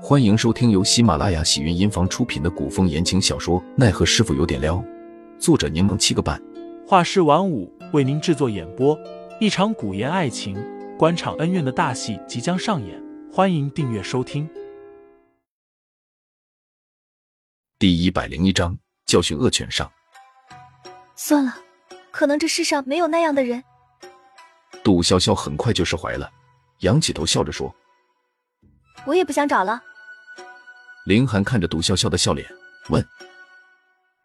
欢迎收听由喜马拉雅喜云音房出品的古风言情小说《奈何师傅有点撩》，作者柠檬七个半，画师晚舞为您制作演播。一场古言爱情、官场恩怨的大戏即将上演，欢迎订阅收听。第一百零一章教训恶犬上。算了，可能这世上没有那样的人。杜潇潇很快就释怀了，仰起头笑着说。我也不想找了。林寒看着杜潇潇的笑脸，问：“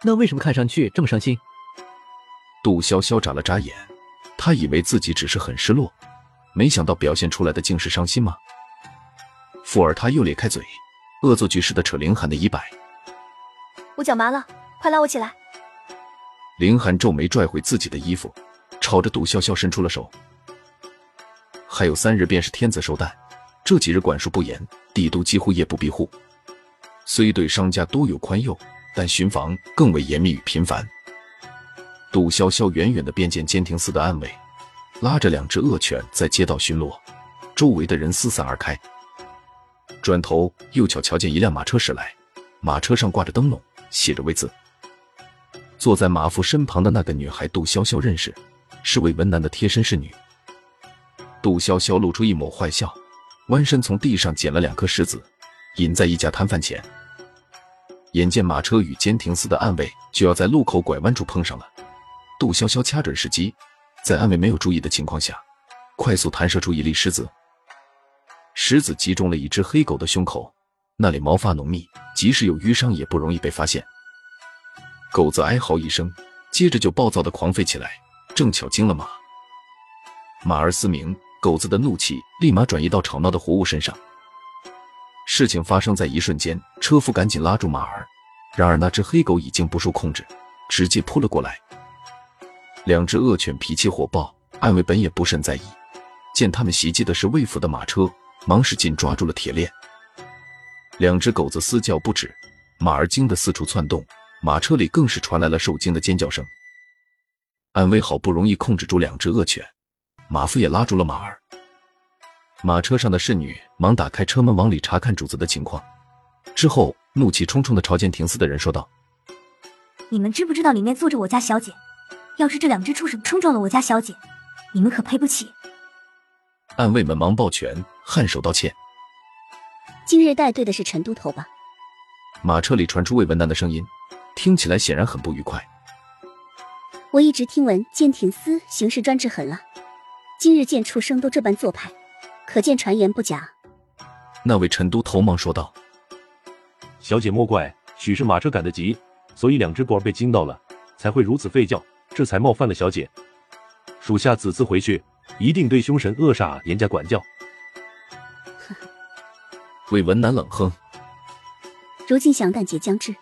那为什么看上去这么伤心？”杜潇潇眨了眨眼，他以为自己只是很失落，没想到表现出来的竟是伤心吗？富儿他又咧开嘴，恶作剧似的扯林寒的衣摆：“我脚麻了，快拉我起来。”林寒皱眉拽回自己的衣服，朝着杜潇潇伸出了手。还有三日便是天子寿诞。这几日管束不严，帝都几乎夜不闭户。虽对商家多有宽宥，但巡防更为严密与频繁。杜潇潇远远的便见监亭司的暗卫拉着两只恶犬在街道巡逻，周围的人四散而开。转头又巧瞧见一辆马车驶来，马车上挂着灯笼，写着“魏”字。坐在马夫身旁的那个女孩，杜潇潇认识，是魏文南的贴身侍女。杜潇潇露出一抹坏笑。弯身从地上捡了两颗石子，引在一家摊贩前。眼见马车与监亭司的暗卫就要在路口拐弯处碰上了，杜潇潇掐准时机，在暗卫没有注意的情况下，快速弹射出一粒石子。石子击中了一只黑狗的胸口，那里毛发浓密，即使有淤伤也不容易被发现。狗子哀嚎一声，接着就暴躁的狂吠起来，正巧惊了马。马儿嘶鸣。狗子的怒气立马转移到吵闹的活物身上。事情发生在一瞬间，车夫赶紧拉住马儿，然而那只黑狗已经不受控制，直接扑了过来。两只恶犬脾气火爆，暗卫本也不甚在意，见他们袭击的是魏府的马车，忙使劲抓住了铁链。两只狗子嘶叫不止，马儿惊得四处窜动，马车里更是传来了受惊的尖叫声。安威好不容易控制住两只恶犬。马夫也拉住了马儿，马车上的侍女忙打开车门往里查看主子的情况，之后怒气冲冲的朝监亭司的人说道：“你们知不知道里面坐着我家小姐？要是这两只畜生冲撞了我家小姐，你们可赔不起。”暗卫们忙抱拳颔首道歉。今日带队的是陈都头吧？马车里传出魏文南的声音，听起来显然很不愉快。我一直听闻监亭司行事专制狠辣。今日见畜生都这般做派，可见传言不假。那位陈都头忙说道：“小姐莫怪，许是马车赶得急，所以两只狗儿被惊到了，才会如此吠叫，这才冒犯了小姐。属下此次回去，一定对凶神恶煞严加管教。”魏文南冷哼：“如今降诞节将至，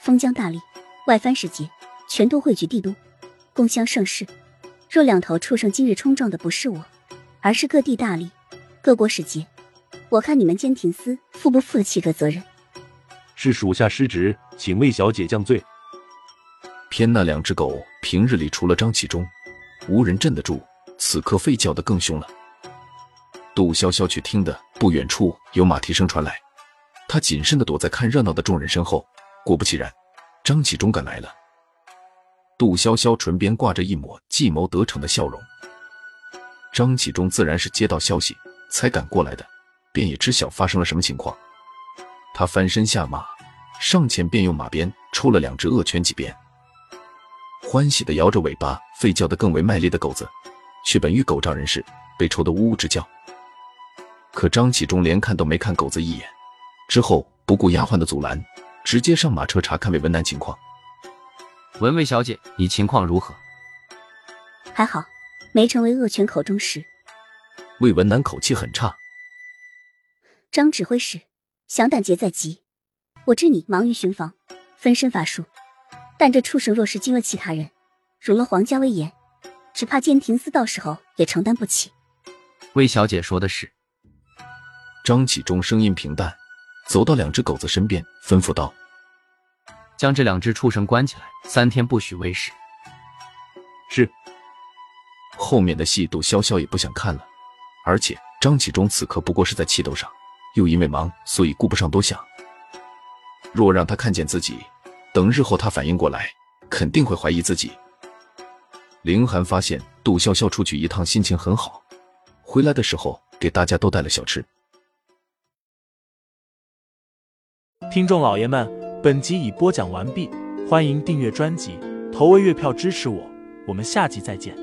封疆大吏、外藩使节全都汇聚帝都，共襄盛世。”若两头畜生今日冲撞的不是我，而是各地大吏、各国使节，我看你们监廷司负不负得起这责任？是属下失职，请魏小姐降罪。偏那两只狗平日里除了张启忠，无人镇得住，此刻吠叫的更凶了。杜潇潇却听得不远处有马蹄声传来，他谨慎的躲在看热闹的众人身后，果不其然，张启忠赶来了。杜潇潇唇边挂着一抹计谋得逞的笑容。张启忠自然是接到消息才赶过来的，便也知晓发生了什么情况。他翻身下马，上前便用马鞭抽了两只恶犬几鞭，欢喜的摇着尾巴，吠叫的更为卖力的狗子，却本欲狗仗人势，被抽得呜呜直叫。可张启忠连看都没看狗子一眼，之后不顾丫鬟的阻拦，直接上马车查看魏文南情况。文魏小姐，你情况如何？还好，没成为恶犬口中食。魏文南口气很差。张指挥使，降诞节在即，我知你忙于巡防，分身乏术。但这畜生若是惊了其他人，辱了皇家威严，只怕监亭司到时候也承担不起。魏小姐说的是。张启忠声音平淡，走到两只狗子身边，吩咐道。将这两只畜生关起来，三天不许喂食。是。后面的戏杜潇潇也不想看了，而且张启忠此刻不过是在气头上，又因为忙，所以顾不上多想。若让他看见自己，等日后他反应过来，肯定会怀疑自己。凌寒发现杜潇潇出去一趟心情很好，回来的时候给大家都带了小吃。听众老爷们，本集已播讲完毕，欢迎订阅专辑，投喂月票支持我，我们下集再见。